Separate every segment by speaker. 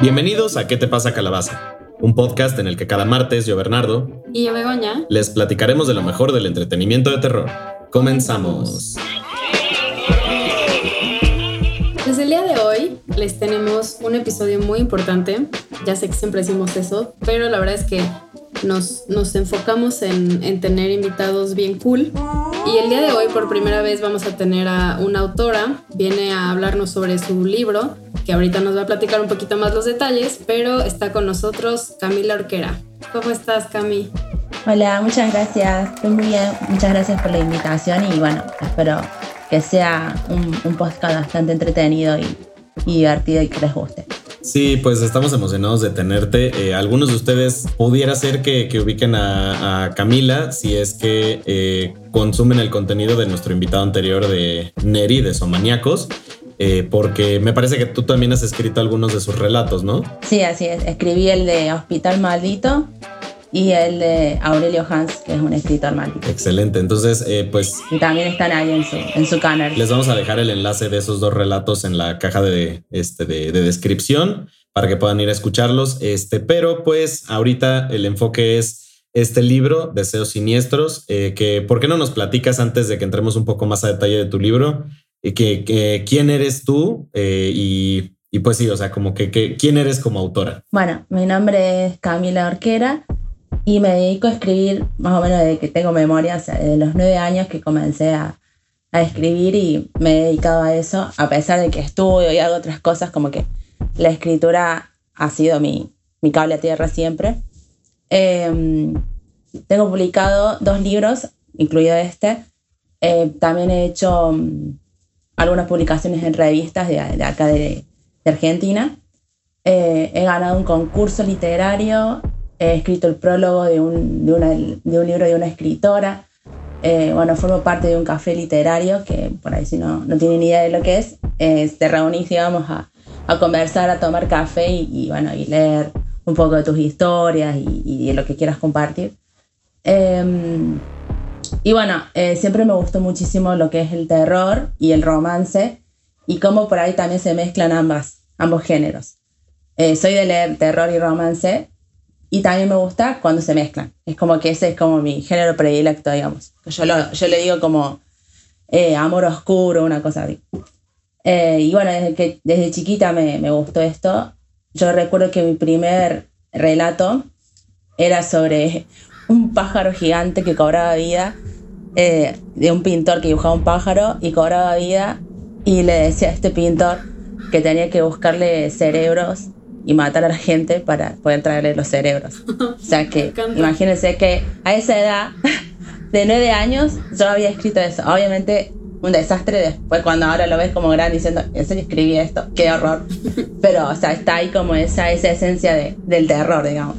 Speaker 1: Bienvenidos a ¿Qué te pasa calabaza? Un podcast en el que cada martes yo, Bernardo,
Speaker 2: y yo, Begoña,
Speaker 1: les platicaremos de lo mejor del entretenimiento de terror. Comenzamos.
Speaker 2: Desde el día de hoy les tenemos un episodio muy importante. Ya sé que siempre decimos eso, pero la verdad es que nos, nos enfocamos en, en tener invitados bien cool. Y el día de hoy por primera vez vamos a tener a una autora. Viene a hablarnos sobre su libro, que ahorita nos va a platicar un poquito más los detalles, pero está con nosotros Camila Orquera. ¿Cómo estás, Cami?
Speaker 3: Hola, muchas gracias. Estoy muy bien. Muchas gracias por la invitación y bueno, espero que sea un, un podcast bastante entretenido y, y divertido y que les guste.
Speaker 1: Sí, pues estamos emocionados de tenerte. Eh, algunos de ustedes pudiera ser que, que ubiquen a, a, Camila si es que eh, consumen el contenido de nuestro invitado anterior de Neri, de Somaniacos. Eh, porque me parece que tú también has escrito algunos de sus relatos, ¿no?
Speaker 3: Sí, así es. Escribí el de Hospital Maldito y el de Aurelio Hans, que es un escritor maldito.
Speaker 1: Excelente, entonces eh, pues...
Speaker 3: Y también están ahí en su, en su canal.
Speaker 1: Les vamos a dejar el enlace de esos dos relatos en la caja de, este, de, de descripción para que puedan ir a escucharlos. Este, pero pues ahorita el enfoque es este libro, Deseos Siniestros, eh, que ¿por qué no nos platicas antes de que entremos un poco más a detalle de tu libro? Eh, que, que, ¿Quién eres tú? Eh, y, y, pues sí, o sea, como que, que, ¿quién eres como autora?
Speaker 3: Bueno, mi nombre es Camila Orquera y me dedico a escribir más o menos desde que tengo memoria, o sea, desde los nueve años que comencé a, a, escribir y me he dedicado a eso, a pesar de que estudio y hago otras cosas, como que la escritura ha sido mi, mi cable a tierra siempre. Eh, tengo publicado dos libros, incluido este. Eh, también he hecho um, algunas publicaciones en revistas de, de acá de, de Argentina. Eh, he ganado un concurso literario he escrito el prólogo de un, de una, de un libro de una escritora. Eh, bueno, formo parte de un café literario que por ahí si no, no tienen idea de lo que es, eh, te reunís, digamos, a, a, conversar, a tomar café y, y, bueno, y leer un poco de tus historias y, y de lo que quieras compartir. Eh, y bueno, siempre me gustó muchísimo lo que es el terror y el romance y cómo por ahí también se mezclan ambas, ambos géneros. Eh, soy de leer terror y romance, y también me gusta cuando se mezclan. Es como que ese es como mi género predilecto, digamos. Yo, lo, yo le digo como eh, amor oscuro, una cosa así. Eh, y bueno, desde, que, desde chiquita me, me, gustó esto. Yo recuerdo que mi primer relato era sobre un pájaro gigante que cobraba vida, eh, de un pintor que dibujaba un pájaro y cobraba vida y le decía a este pintor que tenía que buscarle cerebros y matar a la gente para poder traerle los cerebros. O sea que imagínense que a esa edad de nueve años yo había escrito eso. Obviamente un desastre después cuando ahora lo ves como gran diciendo, en serio escribí esto, qué horror. Pero o sea, está ahí como esa, esa esencia de, del terror, digamos.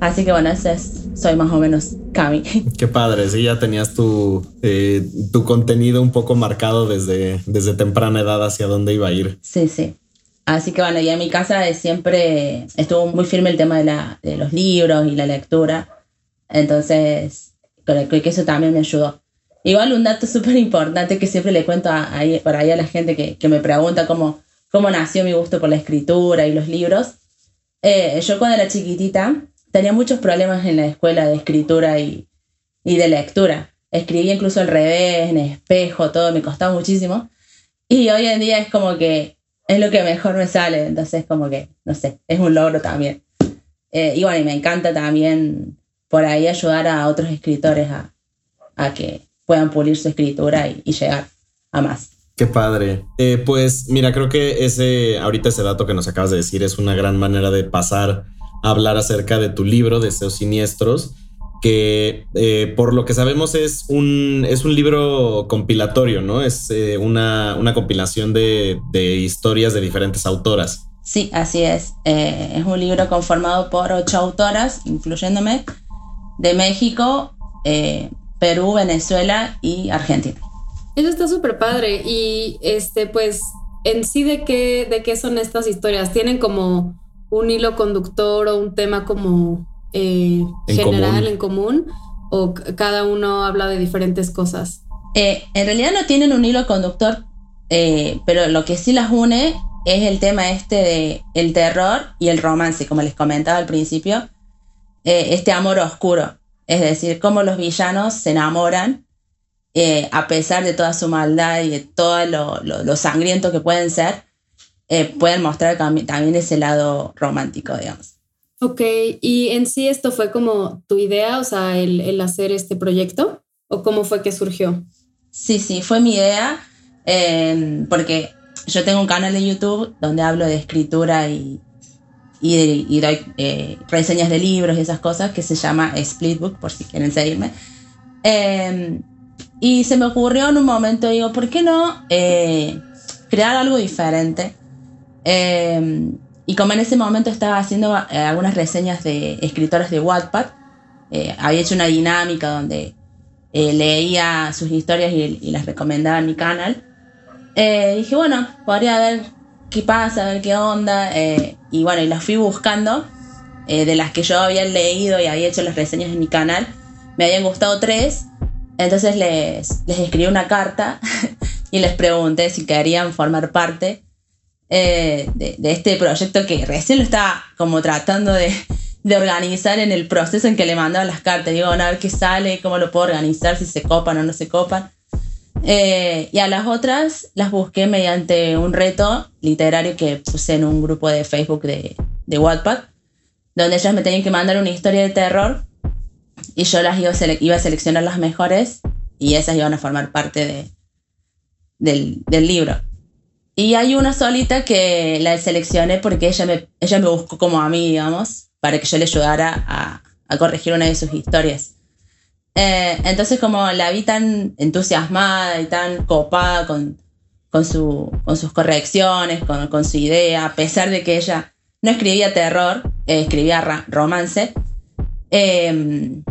Speaker 3: Así que bueno, ese es, soy más o menos Cami.
Speaker 1: Qué padre, sí, ya tenías tu, eh, tu contenido un poco marcado desde, desde temprana edad hacia dónde iba a ir.
Speaker 3: Sí, sí. Así que bueno, y en mi casa siempre estuvo muy firme el tema de, la, de los libros y la lectura. Entonces, creo que eso también me ayudó. Igual un dato súper importante que siempre le cuento a, a, por ahí a la gente que, que me pregunta cómo, cómo nació mi gusto por la escritura y los libros. Eh, yo cuando era chiquitita tenía muchos problemas en la escuela de escritura y, y de lectura. Escribía incluso al revés, en espejo, todo, me costaba muchísimo. Y hoy en día es como que es lo que mejor me sale, entonces como que, no sé, es un logro también. Eh, y bueno, y me encanta también por ahí ayudar a otros escritores a, a que puedan pulir su escritura y, y llegar a más.
Speaker 1: Qué padre. Eh, pues mira, creo que ese, ahorita ese dato que nos acabas de decir es una gran manera de pasar a hablar acerca de tu libro, Deseos Siniestros, que eh, por lo que sabemos es un, es un libro compilatorio, ¿no? Es eh, una, una, compilación de, de, historias de diferentes autoras.
Speaker 3: Sí, así es. Eh, es un libro conformado por ocho autoras, incluyéndome, de México, eh, Perú, Venezuela y Argentina.
Speaker 2: Eso está súper padre. Y este, pues, en sí, ¿de qué, ¿de qué son estas historias? ¿Tienen como un hilo conductor o un tema como eh,
Speaker 1: En
Speaker 2: general,
Speaker 1: común.
Speaker 2: en común, o cada uno habla de diferentes cosas.
Speaker 3: Eh, en realidad no tienen un hilo conductor, eh, pero lo que sí las une es el tema este de el terror y el romance, como les comentaba al principio, eh, este amor oscuro, es decir, cómo los villanos se enamoran a pesar de toda su maldad y de todo lo, sangriento que pueden ser, pueden mostrar también ese lado romántico, digamos.
Speaker 2: Ok, y en sí esto fue como tu idea, o sea, el, hacer este proyecto, o cómo fue que surgió?
Speaker 3: Sí, sí, fue mi idea, em, porque yo tengo un canal de YouTube donde hablo de escritura y, y, doy eh, reseñas de libros y esas cosas, que se llama Splitbook, por si quieren seguirme. Em, y se me ocurrió en un momento, digo, ¿por qué no eh, crear algo diferente? Eh, y como en ese momento estaba haciendo eh, algunas reseñas de escritoras de Wattpad, eh, había hecho una dinámica donde eh, leía sus historias y, las recomendaba en mi canal. dije, bueno, podría ver qué pasa, ver qué onda. y bueno, y las fui buscando. de las que yo había leído y había hecho las reseñas en mi canal, me habían gustado tres. Entonces les, les escribí una carta y les pregunté si querían formar parte eh, de, este proyecto que recién lo estaba como tratando de, organizar en el proceso en que le mandaba las cartas. Digo, a ver qué sale, cómo lo puedo organizar, si se copan o no se copan. Eh, y a las otras las busqué mediante un reto literario que puse en un grupo de Facebook de, de Wattpad, donde ellas me tenían que mandar una historia de terror y yo las iba a, seleccionar las mejores y esas iban a formar parte de, del libro. Y hay una solita que la seleccioné porque ella me, ella me buscó como a mí, digamos, para que yo le ayudara a, a corregir una de sus historias. Eh, entonces como la vi tan entusiasmada y tan copada con, con, su, con sus correcciones, con, con, su idea, a pesar de que ella no escribía terror, eh, escribía romance, em,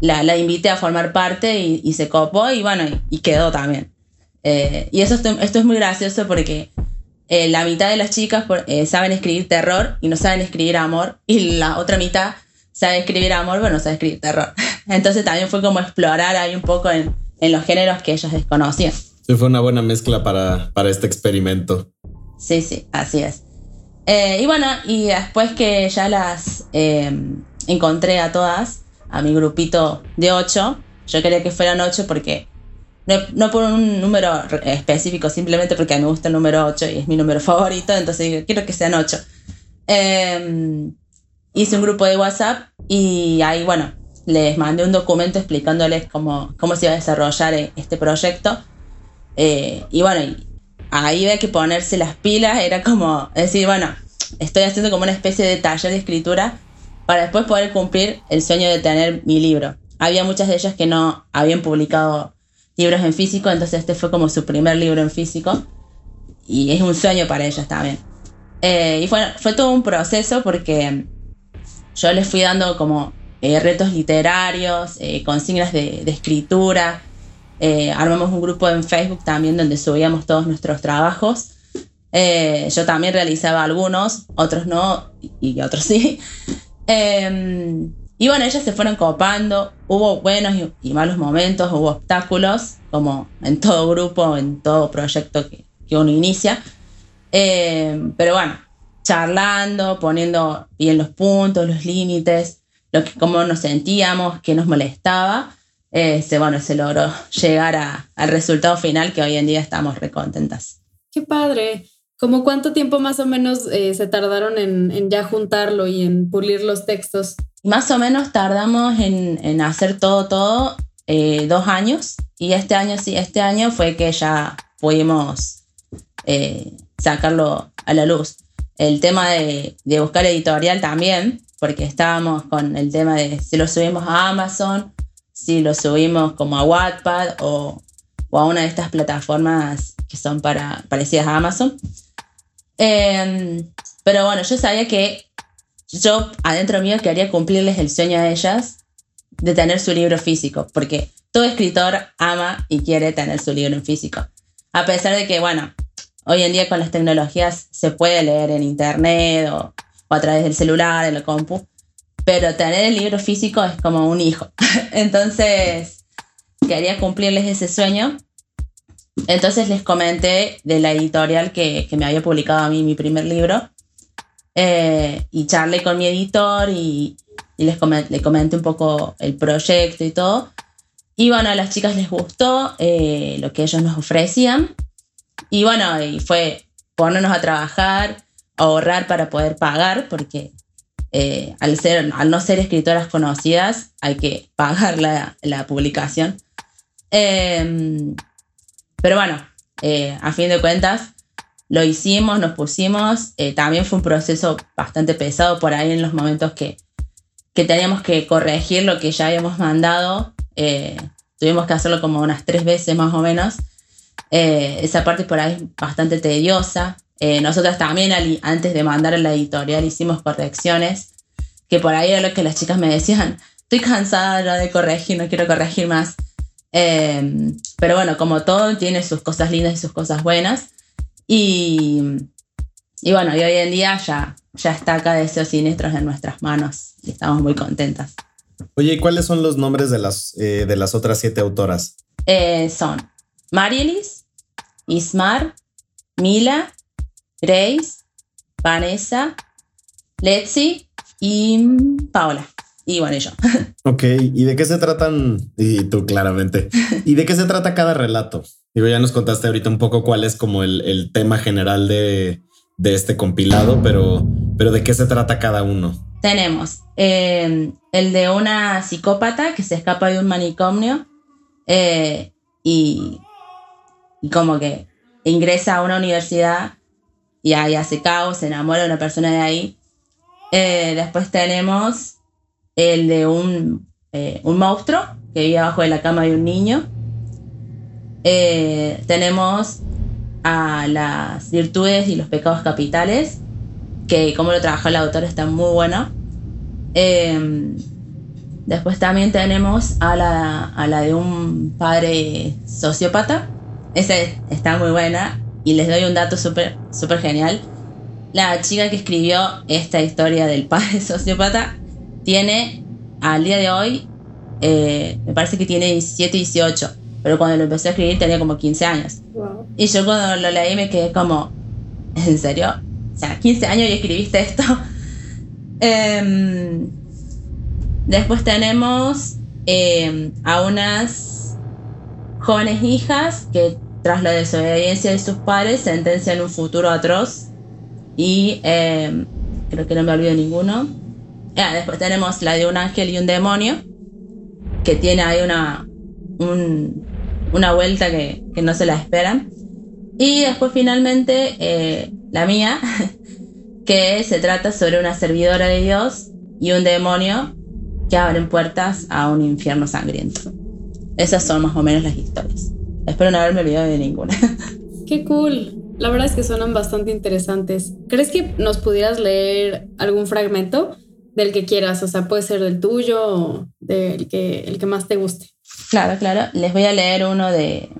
Speaker 3: la, la, invité a formar parte y, y se copó y bueno, y quedó también. Eh, y eso esto, es muy gracioso porque eh, la mitad de las chicas eh, saben escribir terror y no saben escribir amor, y la otra mitad sabe escribir amor, pero no sabe escribir terror. Entonces también fue como explorar ahí un poco en, en los géneros que ellas desconocían.
Speaker 1: Sí, fue una buena mezcla para, para este experimento.
Speaker 3: Sí, sí, así es. y bueno, y después que ya las encontré a todas, a mi grupito de ocho, yo quería que fueran ocho porque no, por un número específico, simplemente porque a mí me gusta el número 8 y es mi número favorito, entonces quiero que sean 8. Em, hice un grupo de WhatsApp y ahí, bueno, les mandé un documento explicándoles cómo, cómo se iba a desarrollar e, este proyecto. Eh, y bueno, ahí había que ponerse las pilas, era como decir, bueno, estoy haciendo como una especie de taller de escritura para después poder cumplir el sueño de tener mi libro. Había muchas de ellas que no habían publicado libros en físico, entonces este fue como su primer libro en físico y es un sueño para ellos también. Eh, y fue, fue todo un proceso porque yo les fui dando como eh, retos literarios, eh, consignas de, de escritura, armamos un grupo en Facebook también donde subíamos todos nuestros trabajos. yo también realizaba algunos, otros no y, otros sí. Y bueno, ellas se fueron copando, hubo buenos y, malos momentos, hubo obstáculos, como en todo grupo, en todo proyecto que, uno inicia. Eh, pero bueno, charlando, poniendo bien los puntos, los límites, lo que, cómo nos sentíamos, qué nos molestaba, eh, se, bueno, se logró llegar al resultado final que hoy en día estamos recontentas.
Speaker 2: Qué padre. ¿Cómo cuánto tiempo más o menos eh, se tardaron en, en, ya juntarlo y en pulir los textos?
Speaker 3: Más o menos tardamos en, hacer todo, todo, eh, dos años. Y este año, sí, este año fue que ya pudimos eh, sacarlo a la luz. El tema de, buscar editorial también, porque estábamos con el tema de si lo subimos a Amazon, si lo subimos como a Wattpad o, a una de estas plataformas que son para, parecidas a Amazon. Em, pero bueno, yo sabía que yo adentro mío quería cumplirles el sueño a ellas de tener su libro físico, porque todo escritor ama y quiere tener su libro en físico. A pesar de que, bueno, hoy en día con las tecnologías se puede leer en internet o, a través del celular, en la compu, pero tener el libro físico es como un hijo. Entonces, quería cumplirles ese sueño. Entonces les comenté de la editorial que, que me había publicado a mí mi primer libro. Eh, y charlé con mi editor y, y les comenté, le comenté un poco el proyecto y todo. Y bueno, a las chicas les gustó eh, lo que ellos nos ofrecían. Y bueno, y fue ponernos a trabajar, ahorrar para poder pagar, porque eh, al, ser, al no ser escritoras conocidas hay que pagar la, la publicación. Em, pero bueno, eh, a fin de cuentas, lo hicimos, nos pusimos. también fue un proceso bastante pesado por ahí en los momentos que, que teníamos que corregir lo que ya habíamos mandado eh, tuvimos que hacerlo como unas tres veces más o menos. Eh, esa parte por ahí es bastante tediosa. Eh, nosotras también antes de mandar a la editorial hicimos correcciones, que por ahí era lo que las chicas me decían, estoy cansada de corregir, no quiero corregir más. pero bueno, como todo, tiene sus cosas lindas y sus cosas buenas. Y, y bueno, y hoy en día ya, ya está acá Deseos Siniestros en nuestras manos y estamos muy contentas.
Speaker 1: Oye, ¿y cuáles son los nombres de las, eh, de las otras siete autoras?
Speaker 3: Eh, son Marielis, Ismar, Mila, Grace, Vanessa, Letzi y Paola. Y bueno, yo.
Speaker 1: Ok, ¿y de qué se tratan? Y tú claramente. ¿Y de qué se trata cada relato? Digo, ya nos contaste ahorita un poco cuál es como el, tema general de, de, este compilado, pero, pero ¿de qué se trata cada uno?
Speaker 3: tenemos eh, el de una psicópata que se escapa de un manicomio eh, y, como que ingresa a una universidad y ahí hace caos, se enamora de una persona de ahí. Eh, después tenemos el de un, un, monstruo que vive abajo de la cama de un niño. Tenemos a las virtudes y los pecados capitales, que como lo trabajó el autor está muy bueno. Em, después también tenemos a la, a la de un padre sociópata. Esa está muy buena y les doy un dato súper super genial. La chica que escribió esta historia del padre sociópata tiene al día de hoy, eh, me parece que tiene 17, 18, pero cuando lo empecé a escribir tenía como 15 años. Y yo cuando lo leí me quedé como, ¿en serio? O sea, 15 años y escribiste esto. Em, después tenemos em, a unas jóvenes hijas que tras la desobediencia de sus padres sentencian un futuro atroz y em, creo que no me olvido ninguno. Ah, después tenemos la de un ángel y un demonio que tiene ahí una, una vuelta que, que no se la esperan. Y después finalmente eh, la mía, que se trata sobre una servidora de Dios y un demonio que abren puertas a un infierno sangriento. Esas son más o menos las historias. Espero no haberme olvidado de ninguna.
Speaker 2: Qué cool. La verdad es que suenan bastante interesantes. ¿Crees que nos pudieras leer algún fragmento del que quieras? O sea, puede ser del tuyo o del que, el que más te guste.
Speaker 3: Claro, claro. Les voy a leer uno de,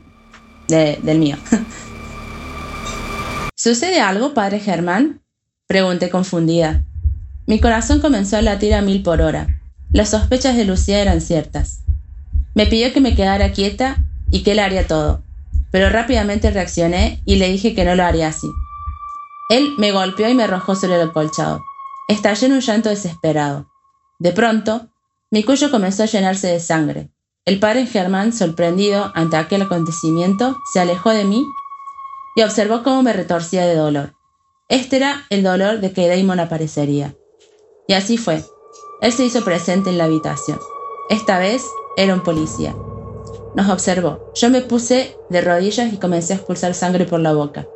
Speaker 3: del mío. ¿Sucede algo, padre Germán? Pregunté confundida. Mi corazón comenzó a latir a mil por hora. Las sospechas de Lucía eran ciertas. Me pidió que me quedara quieta y que él haría todo, pero rápidamente reaccioné y le dije que no lo haría así. Él me golpeó y me arrojó sobre el acolchado. Estallé en un llanto desesperado. De pronto, mi cuello comenzó a llenarse de sangre. El padre Germán, sorprendido ante aquel acontecimiento, se alejó de mí y observó cómo me retorcía de dolor. Este era el dolor de que Damon aparecería. Y así fue. Él se hizo presente en la habitación. Esta vez era un policía. Nos observó. Yo me puse de rodillas y comencé a expulsar sangre por la boca,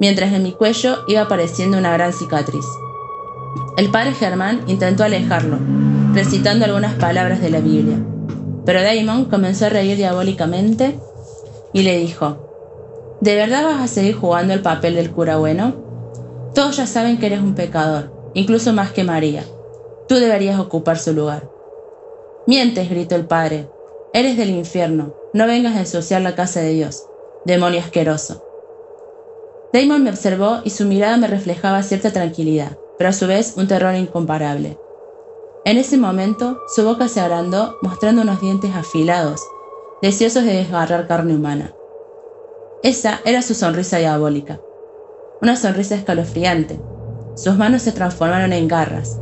Speaker 3: mientras en mi cuello iba apareciendo una gran cicatriz. El padre Germán intentó alejarlo, recitando algunas palabras de la Biblia, pero Damon comenzó a reír diabólicamente y le dijo, ¿De verdad vas a seguir jugando el papel del cura bueno? Todos ya saben que eres un pecador, incluso más que María. Tú deberías ocupar su lugar. Mientes, gritó el padre. Eres del infierno. No vengas a ensuciar la casa de Dios. Demonio asqueroso. Damon me observó y su mirada me reflejaba cierta tranquilidad, pero a su vez un terror incomparable. En ese momento, su boca se agrandó mostrando unos dientes afilados deseosos de desgarrar carne humana. Esa era su sonrisa diabólica, una sonrisa escalofriante. Sus manos se transformaron en garras.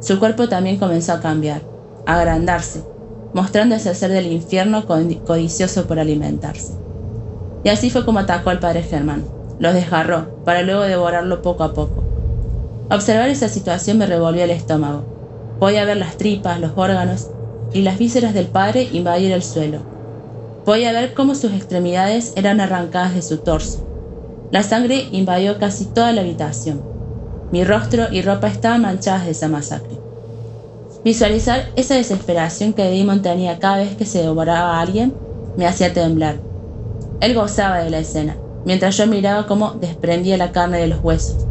Speaker 3: Su cuerpo también comenzó a cambiar, a agrandarse, mostrando ese ser del infierno codicioso por alimentarse. Y así fue como atacó al padre Germán. Los desgarró, para luego devorarlo poco a poco. Observar esa situación me revolvió el estómago. Podía ver las tripas, los órganos y las vísceras del padre invadir el suelo. Podía ver cómo sus extremidades eran arrancadas de su torso. La sangre invadió casi toda la habitación. Mi rostro y ropa estaban manchadas de esa masacre. Visualizar esa desesperación que Damon tenía cada vez que se devoraba a alguien me hacía temblar. Él gozaba de la escena, mientras yo miraba cómo desprendía la carne de los huesos,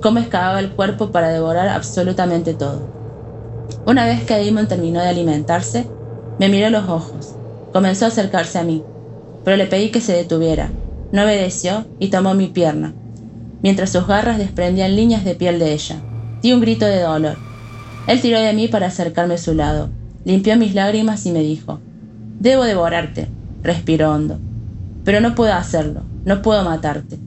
Speaker 3: cómo excavaba el cuerpo para devorar absolutamente todo. Una vez que Damon terminó de alimentarse, me miró los ojos. Comenzó a acercarse a mí, pero le pedí que se detuviera. No obedeció y tomó mi pierna, mientras sus garras desprendían líneas de piel de ella. Di un grito de dolor. Él tiró de mí para acercarme a su lado, limpió mis lágrimas y me dijo, Debo devorarte. Respiró hondo. Pero no puedo hacerlo, no puedo matarte.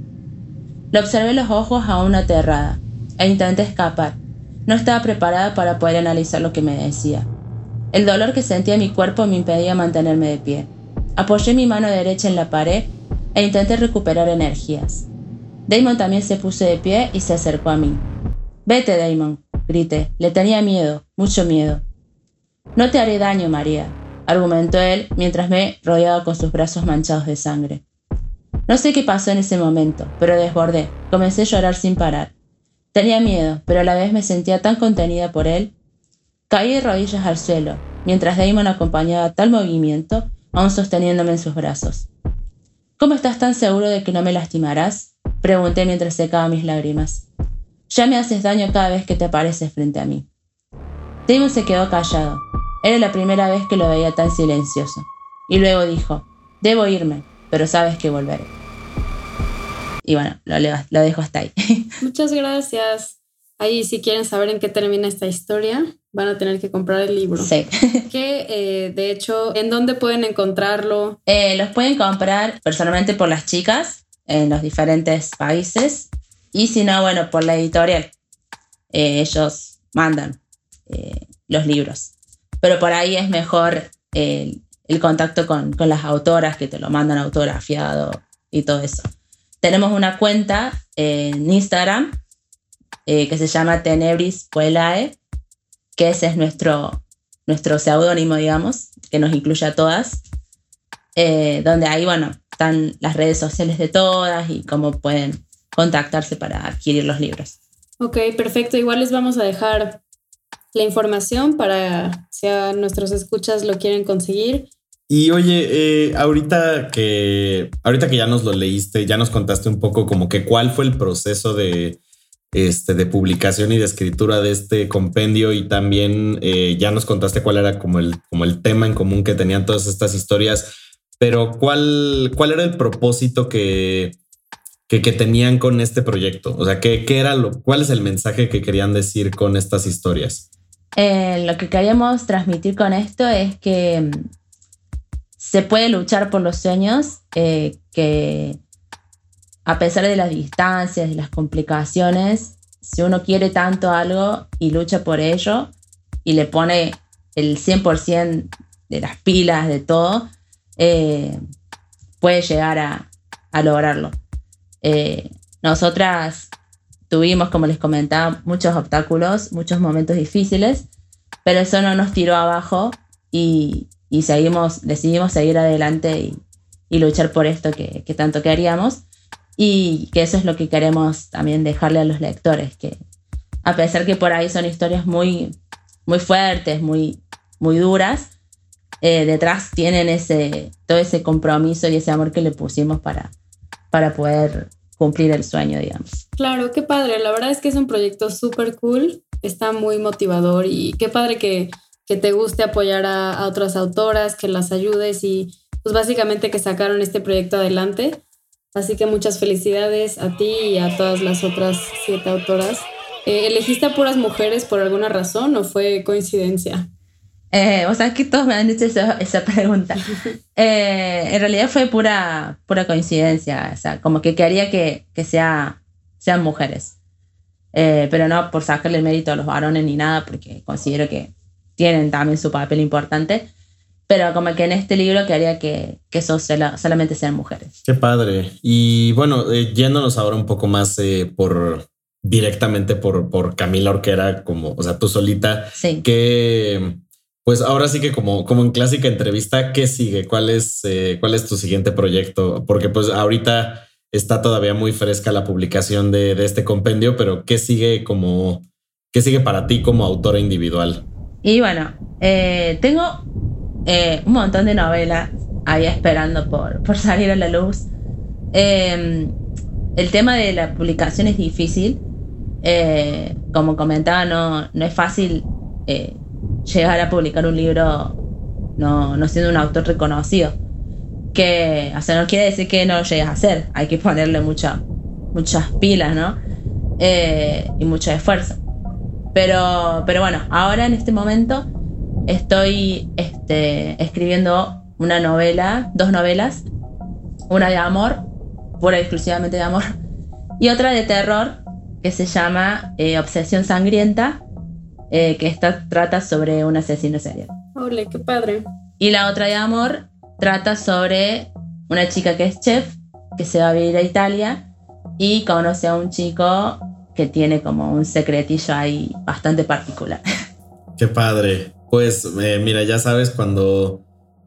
Speaker 3: Le observé los ojos aún aterrada e intenté escapar. No estaba preparada para poder analizar lo que me decía. El dolor que sentía en mi cuerpo me impedía mantenerme de pie. Apoyé mi mano derecha en la pared e intenté recuperar energías. Damon también se puso de pie y se acercó a mí. Vete, Damon, grité. Le tenía miedo, mucho miedo. No te haré daño, María, argumentó él mientras me rodeaba con sus brazos manchados de sangre. No sé qué pasó en ese momento, pero desbordé. Comencé a llorar sin parar. Tenía miedo, pero a la vez me sentía tan contenida por él. Caí de rodillas al suelo, mientras Damon acompañaba tal movimiento, aún sosteniéndome en sus brazos. ¿Cómo estás tan seguro de que no me lastimarás? Pregunté mientras secaba mis lágrimas. Ya me haces daño cada vez que te apareces frente a mí. Damon se quedó callado. Era la primera vez que lo veía tan silencioso. Y luego dijo, debo irme pero sabes que volveré. Y bueno, lo, lo dejo hasta ahí.
Speaker 2: Muchas gracias. Ahí si quieren saber en qué termina esta historia, van a tener que comprar el libro.
Speaker 3: Sí.
Speaker 2: Que eh, de hecho, ¿en dónde pueden encontrarlo?
Speaker 3: Eh, los pueden comprar personalmente por las chicas en los diferentes países y si no, bueno, por la editorial. Eh, ellos mandan los libros. Pero por ahí es mejor el contacto con, las autoras que te lo mandan autografiado y todo eso. Tenemos una cuenta en Instagram eh, que se llama Tenebris Puelae, que ese es nuestro, nuestro seudónimo, digamos, que nos incluye a todas, eh, donde ahí, bueno, están las redes sociales de todas y cómo pueden contactarse para adquirir los libros.
Speaker 2: Ok, perfecto. Igual les vamos a dejar la información para si a nuestros escuchas lo quieren conseguir.
Speaker 1: Y oye, eh, ahorita que ahorita que ya nos lo leíste, ya nos contaste un poco como que cuál fue el proceso de, este, de publicación y de escritura de este compendio y también eh, ya nos contaste cuál era como el, como el tema en común que tenían todas estas historias, pero cuál, cuál era el propósito que, que, tenían con este proyecto, o sea, ¿qué, qué era lo, cuál es el mensaje que querían decir con estas historias.
Speaker 3: Eh, lo que queríamos transmitir con esto es que se puede luchar por los sueños eh, que a pesar de las distancias, de las complicaciones, si uno quiere tanto algo y lucha por ello y le pone el 100% de las pilas, de todo, eh, puede llegar a, lograrlo. Eh, nosotras tuvimos, como les comentaba, muchos obstáculos, muchos momentos difíciles, pero eso no nos tiró abajo y, y decidimos seguir adelante y, luchar por esto que, tanto queríamos y que eso es lo que queremos también dejarle a los lectores, que a pesar que por ahí son historias muy, muy fuertes, muy, muy duras, eh, detrás tienen ese, todo ese compromiso y ese amor que le pusimos para, para poder cumplir el sueño, digamos.
Speaker 2: Claro, qué padre. La verdad es que es un proyecto súper cool, está muy motivador y qué padre que que te guste apoyar a, otras autoras, que las ayudes y pues básicamente que sacaron este proyecto adelante. Así que muchas felicidades a ti y a todas las otras siete autoras. Eh, ¿Elegiste a puras mujeres por alguna razón o fue coincidencia?
Speaker 3: Eh, Vos sabés que todos me han hecho esa, esa pregunta. Eh, en realidad fue pura, pura coincidencia, o sea, como que quería que, que sea, sean mujeres. Eh, pero no por sacarle el mérito a los varones ni nada, porque considero que tienen también su papel importante. Pero como que en este libro quería que, que eso sola- solamente sean mujeres.
Speaker 1: Qué padre. Y bueno, eh, yéndonos ahora un poco más eh, por directamente por, por Camila Orquera, como, o sea, tú solita,
Speaker 3: Sí.
Speaker 1: que pues ahora sí que como, como en clásica entrevista, ¿qué sigue? ¿Cuál es, eh, ¿Cuál es tu siguiente proyecto? Porque pues ahorita está todavía muy fresca la publicación de, de este compendio, pero ¿qué sigue como, qué sigue para ti como autora individual?
Speaker 3: Y bueno, eh, tengo eh, un montón de novelas ahí esperando por, por salir a la luz. Eh, el tema de la publicación es difícil. Eh, como comentaba, no, no es fácil eh, llegar a publicar un libro no, no siendo un autor reconocido. Que, o sea, no quiere decir que no lo llegues a hacer. Hay que ponerle mucha, muchas pilas, ¿no? Eh, y mucho esfuerzo. Pero, pero bueno, ahora en este momento estoy este, escribiendo una novela, dos novelas, una de amor, pura y exclusivamente de amor, y otra de terror que se llama eh, Obsesión Sangrienta, eh, que esta trata sobre un asesino serial.
Speaker 2: Ole, qué padre.
Speaker 3: Y la otra de amor trata sobre una chica que es chef, que se va a vivir a Italia y conoce a un chico que tiene como un secretillo ahí bastante particular.
Speaker 1: Qué padre. Pues eh, mira, ya sabes, cuando,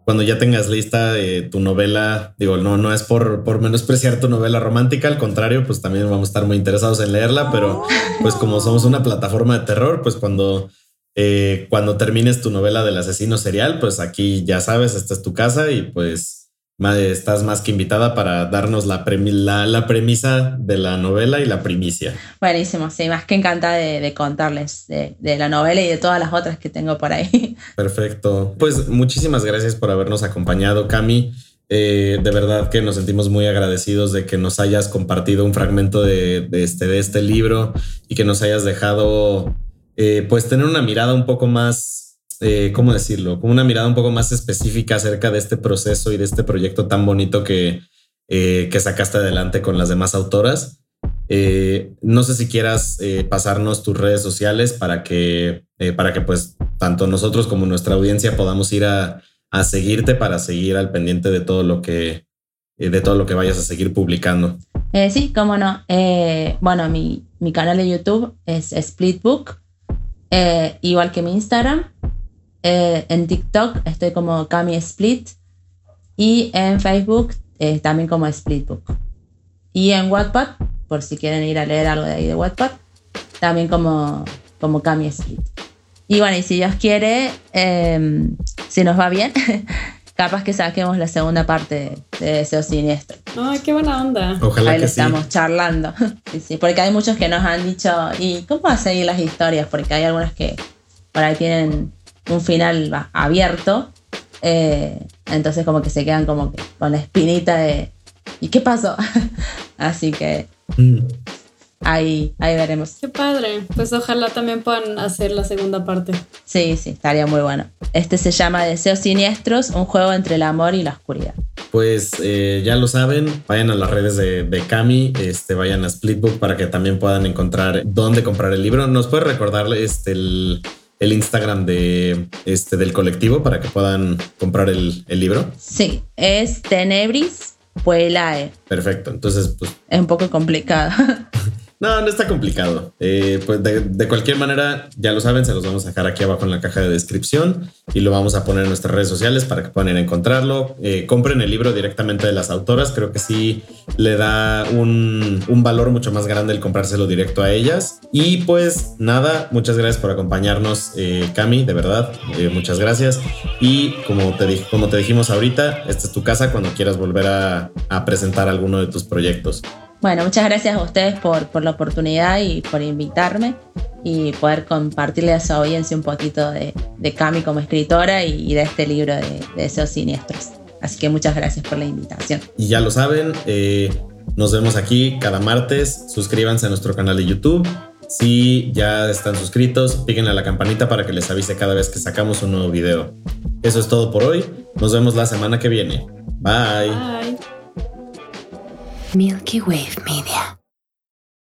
Speaker 1: cuando ya tengas lista eh, tu novela, digo, no, no es por, por menospreciar tu novela romántica, al contrario, pues también vamos a estar muy interesados en leerla, pero pues como somos una plataforma de terror, pues cuando, eh, cuando termines tu novela del asesino serial, pues aquí ya sabes, esta es tu casa y pues estás más que invitada para darnos la, premi- la, la premisa de la novela y la primicia.
Speaker 3: Buenísimo, sí, más que encantada de, de contarles de, de la novela y de todas las otras que tengo por ahí.
Speaker 1: Perfecto. Pues muchísimas gracias por habernos acompañado, Cami. Eh, de verdad que nos sentimos muy agradecidos de que nos hayas compartido un fragmento de, de este, de este libro y que nos hayas dejado eh, pues tener una mirada un poco más, eh, ¿cómo decirlo? Como una mirada un poco más específica acerca de este proceso y de este proyecto tan bonito que, eh, que sacaste adelante con las demás autoras. Eh, no sé si quieras eh, pasarnos tus redes sociales para que, eh, para que pues tanto nosotros como nuestra audiencia podamos ir a, a seguirte para seguir al pendiente de todo lo que, eh, de todo lo que vayas a seguir publicando.
Speaker 3: Eh, sí, cómo no. Eh, bueno, mi, mi canal de YouTube es Splitbook, eh, igual que mi Instagram. Eh, en TikTok estoy como Cami Split y en Facebook eh, también como Splitbook. Y en Wattpad, por si quieren ir a leer algo de ahí de Wattpad, también como, como Cami Split. Y bueno, y si Dios quiere, eh, si nos va bien, capaz que saquemos la segunda parte de, de Deseo Siniestro.
Speaker 2: Ay, qué buena onda.
Speaker 1: Ojalá
Speaker 3: Ahí lo
Speaker 1: que sí.
Speaker 3: estamos charlando. Sí, sí, porque hay muchos que nos han dicho, ¿y cómo va a seguir las historias? Porque hay algunas que por ahí tienen un final abierto. eh, entonces como que se quedan como que con la espinita de ¿y qué pasó? Así que
Speaker 1: Mm.
Speaker 3: ahí, ahí veremos.
Speaker 2: Qué padre. Pues ojalá también puedan hacer la segunda parte.
Speaker 3: Sí, sí, estaría muy bueno. Este se llama Deseos Siniestros, un juego entre el amor y la oscuridad.
Speaker 1: Pues eh, ya lo saben, vayan a las redes de, de Cami, este, vayan a Splitbook para que también puedan encontrar dónde comprar el libro. ¿Nos puede recordar este, el, el Instagram de, este, del colectivo para que puedan comprar el, el libro?
Speaker 3: Sí, es Tenebris Puelae.
Speaker 1: Perfecto, entonces pues
Speaker 3: Es un poco complicado.
Speaker 1: No, no está complicado. Eh, pues de, cualquier manera, ya lo saben, se los vamos a dejar aquí abajo en la caja de descripción y lo vamos a poner en nuestras redes sociales para que puedan encontrarlo. Eh, compren el libro directamente de las autoras. Creo que sí le da un, un valor mucho más grande el comprárselo directo a ellas. Y pues nada, muchas gracias por acompañarnos, eh, Cami, de verdad. Eh, muchas gracias. Y como te, dijimos ahorita, esta es tu casa cuando quieras volver a presentar alguno de tus proyectos.
Speaker 3: Bueno, muchas gracias a ustedes por, por la oportunidad y por invitarme y poder compartirle a su audiencia un poquito de, de Cami como escritora y, de este libro de, de Deseos Siniestros. Así que muchas gracias por la invitación.
Speaker 1: Y ya lo saben, eh, nos vemos aquí cada martes. Suscríbanse a nuestro canal de YouTube Si ya están suscritos, píquenle a la campanita para que les avise cada vez que sacamos un nuevo video. Eso es todo por hoy. Nos vemos la semana que viene. Bye.
Speaker 2: Bye.
Speaker 4: Milky Wave Media.